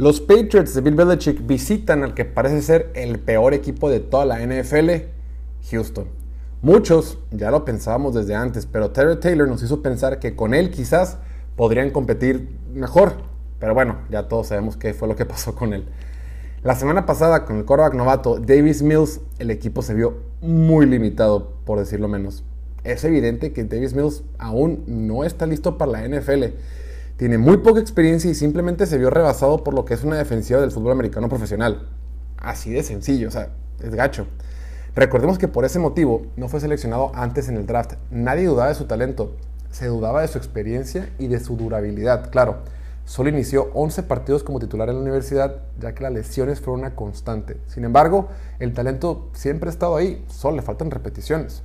Los Patriots de Bill Belichick visitan al que parece ser el peor equipo de toda la NFL, Houston. Muchos ya lo pensábamos desde antes, pero Terry Taylor nos hizo pensar que con él quizás podrían competir mejor. Pero bueno, ya todos sabemos qué fue lo que pasó con él. La semana pasada, con el quarterback novato Davis Mills, el equipo se vio muy limitado, por decirlo menos. Es evidente que Davis Mills aún no está listo para la NFL. Tiene muy poca experiencia y simplemente se vio rebasado por lo que es una defensiva del fútbol americano profesional. Así de sencillo, o sea, es gacho. Recordemos que por ese motivo no fue seleccionado antes en el draft. Nadie dudaba de su talento, se dudaba de su experiencia y de su durabilidad, claro. Solo inició 11 partidos como titular en la universidad, ya que las lesiones fueron una constante. Sin embargo, el talento siempre ha estado ahí, solo le faltan repeticiones.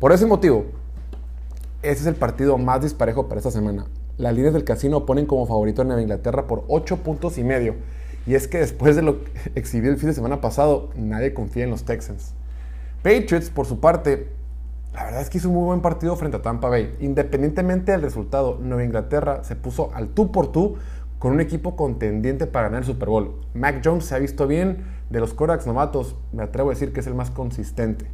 Por ese motivo, ese es el partido más disparejo para esta semana. Las líneas del casino ponen como favorito a Nueva Inglaterra por 8 puntos y medio. Y es que después de lo exhibido el fin de semana pasado, nadie confía en los Texans. Patriots, por su parte, la verdad es que hizo un muy buen partido frente a Tampa Bay. Independientemente del resultado, Nueva Inglaterra se puso al tú por tú con un equipo contendiente para ganar el Super Bowl. Mac Jones se ha visto bien, de los Corax novatos, me atrevo a decir que es el más consistente.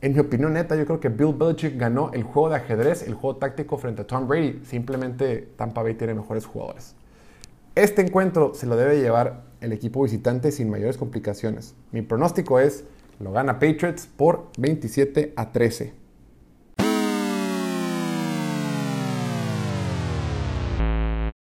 En mi opinión neta, yo creo que Bill Belichick ganó el juego de ajedrez, el juego táctico frente a Tom Brady. Simplemente Tampa Bay tiene mejores jugadores. Este encuentro se lo debe llevar el equipo visitante sin mayores complicaciones. Mi pronóstico es lo gana Patriots por 27 a 13.